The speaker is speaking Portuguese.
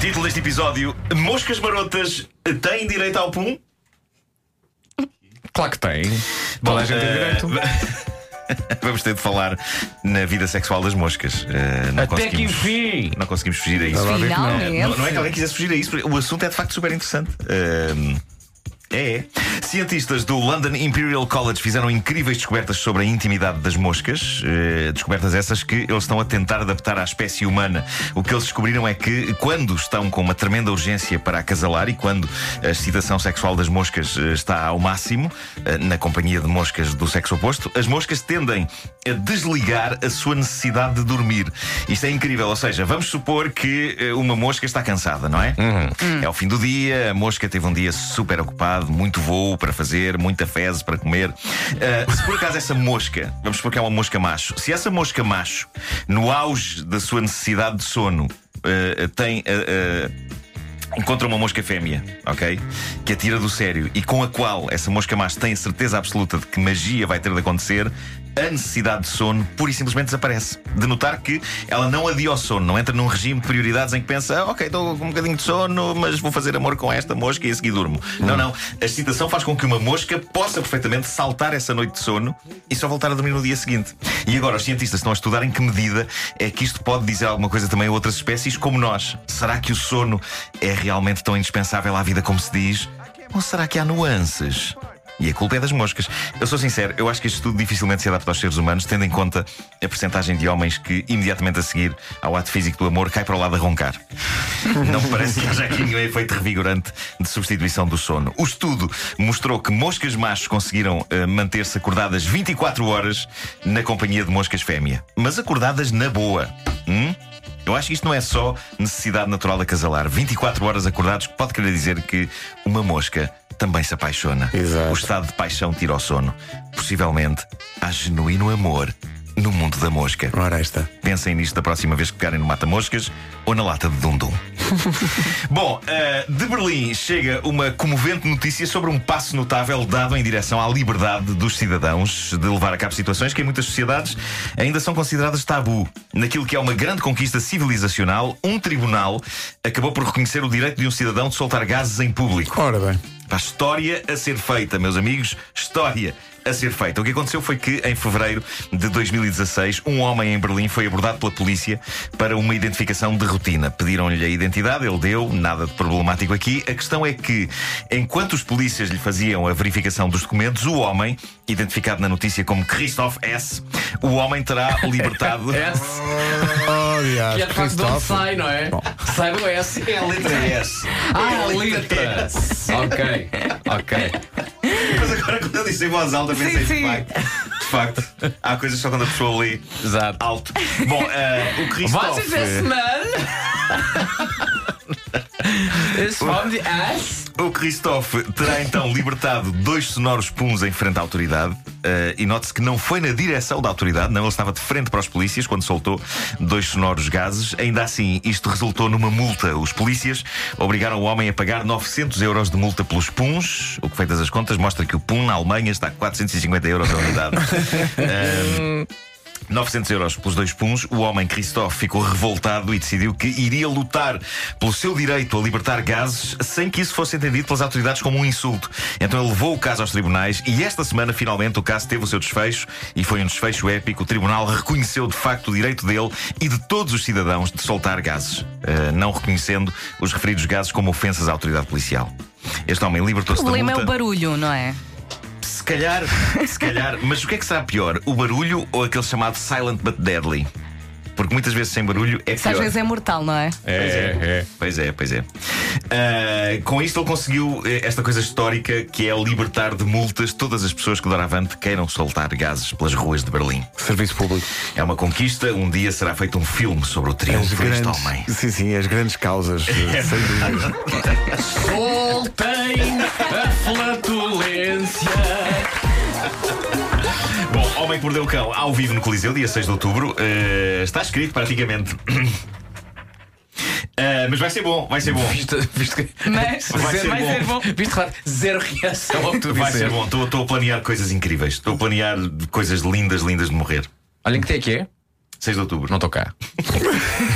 Título deste episódio: Moscas marotas têm direito ao pum? Claro que tem. Toda a gente tem eh, direito. Vamos ter de falar na vida sexual das moscas. Eh, não Até que conseguimos- enfim! Não conseguimos fugir a isso. Não. Finalmente. Não, não é que alguém quisesse fugir a isso, porque o assunto é de facto super interessante. Ahm, é, é. Cientistas do London Imperial College fizeram incríveis descobertas sobre a intimidade das moscas. eh, descobertas essas que eles estão a tentar adaptar à espécie humana. O que eles descobriram é que quando estão com uma tremenda urgência para acasalar e quando a excitação sexual das moscas eh, está ao máximo, eh, na companhia de moscas do sexo oposto, as moscas tendem a desligar a sua necessidade de dormir. Isto é incrível, ou seja, vamos supor que uma mosca está cansada, não é? É o fim do dia, a mosca teve um dia super ocupado, muito voo para fazer, muita fezes para comer. Ah, se por acaso essa mosca, vamos supor que é uma mosca macho, se essa mosca macho, no auge da sua necessidade de sono, ah, tem. ah, encontra uma mosca fêmea, ok? Que a tira do sério e com a qual essa mosca macho tem certeza absoluta de que magia vai ter de acontecer, a necessidade de sono pura e simplesmente desaparece. De notar que ela não adia ao sono, não entra num regime de prioridades em que pensa, ah, ok, estou com um bocadinho de sono, mas vou fazer amor com esta mosca e a seguir durmo. Não, não. A excitação faz com que uma mosca possa perfeitamente saltar essa noite de sono e só voltar a dormir no dia seguinte. E agora os cientistas estão a estudar em que medida é que isto pode dizer alguma coisa também a outras espécies como nós. Será que o sono é realmente tão indispensável à vida como se diz? Ou será que há nuances? E a culpa é das moscas. Eu sou sincero, eu acho que este estudo dificilmente se adapta aos seres humanos, tendo em conta a percentagem de homens que, imediatamente a seguir ao ato físico do amor, cai para o lado a roncar. Não me parece que haja aqui nenhum efeito revigorante de substituição do sono. O estudo mostrou que moscas machos conseguiram eh, manter-se acordadas 24 horas na companhia de moscas fêmea. Mas acordadas na boa. Hum? Eu acho que isto não é só necessidade natural de acasalar. 24 horas acordados pode querer dizer que uma mosca também se apaixona. Exato. O estado de paixão tira o sono. Possivelmente há genuíno amor no mundo da mosca. Ora, esta. Pensem nisto da próxima vez que pegarem no mata-moscas ou na lata de dum-dum. Bom, eh, de Berlim chega uma comovente notícia sobre um passo notável dado em direção à liberdade dos cidadãos de levar a cabo situações que em muitas sociedades ainda são consideradas tabu. Naquilo que é uma grande conquista civilizacional, um tribunal acabou por reconhecer o direito de um cidadão de soltar gases em público. Ora bem. Pá, história a ser feita, meus amigos, história a ser feita. O que aconteceu foi que, em fevereiro de 2016, um homem em Berlim foi abordado pela polícia para uma identificação de rotina. Pediram-lhe a identidade, ele deu, nada de problemático aqui. A questão é que, enquanto os polícias lhe faziam a verificação dos documentos, o homem, identificado na notícia como Christoph S., o homem terá libertado. S. Oh, diacho, Que é de facto de onde sai, não é? Sai do S. É a letra S. Ah, É a letra. Ok, ok. Disse em voz alta, pensei Sim, de sim. facto. De facto, há coisas só quando a pessoa lê Exato. alto. Bom, eh, o Christoph. Was ist das, O Christophe terá então libertado dois sonoros puns em frente à autoridade. eh, e note-se que não foi na direção da autoridade, não, ele estava de frente para os polícias quando soltou dois sonoros gases. Ainda assim, isto resultou numa multa. Os polícias obrigaram o homem a pagar 900 euros de multa pelos puns, o que, feitas as contas, mostra que o pum na Alemanha está a 450 euros a unidade. Eh, 900 euros pelos dois puns, o homem Christophe ficou revoltado e decidiu que iria lutar pelo seu direito a libertar gases sem que isso fosse entendido pelas autoridades como um insulto. Então ele levou o caso aos tribunais e esta semana finalmente o caso teve o seu desfecho e foi um desfecho épico. O tribunal reconheceu de facto o direito dele e de todos os cidadãos de soltar gases, eh, não reconhecendo os referidos gases como ofensas à autoridade policial. Este homem O libertou-se da problema é multa. o barulho, não é? Se calhar, se calhar, mas o que é que será pior? O barulho ou aquele chamado silent but deadly? Porque muitas vezes sem barulho é Isso às pior. vezes é mortal, não é? É, é. Pois é, pois é. Ah, com isto ele conseguiu eh, esta coisa histórica que é libertar de multas todas as pessoas que doravante queiram soltar gases pelas ruas de Berlim. Serviço público. É uma conquista, um dia será feito um filme sobre o triunfo deste homem. sim, sim, as grandes causas, eh, sem dúvida. Soltem a flatulência. Bom, Homem que Mordeu o Cão, ao vivo no Coliseu, dia 6 de outubro. Eh, está escrito praticamente. Eh, mas vai ser bom, vai ser bom. Visto, visto que. Mas Vai ser vai bom. ser bom. Visto claro, zero reação ao que tu Vai ser bom. Estou- Estou a planear coisas incríveis. Estou a planear coisas lindas, lindas de morrer. Olhem que dia é que é? 6 de outubro. Não estou cá.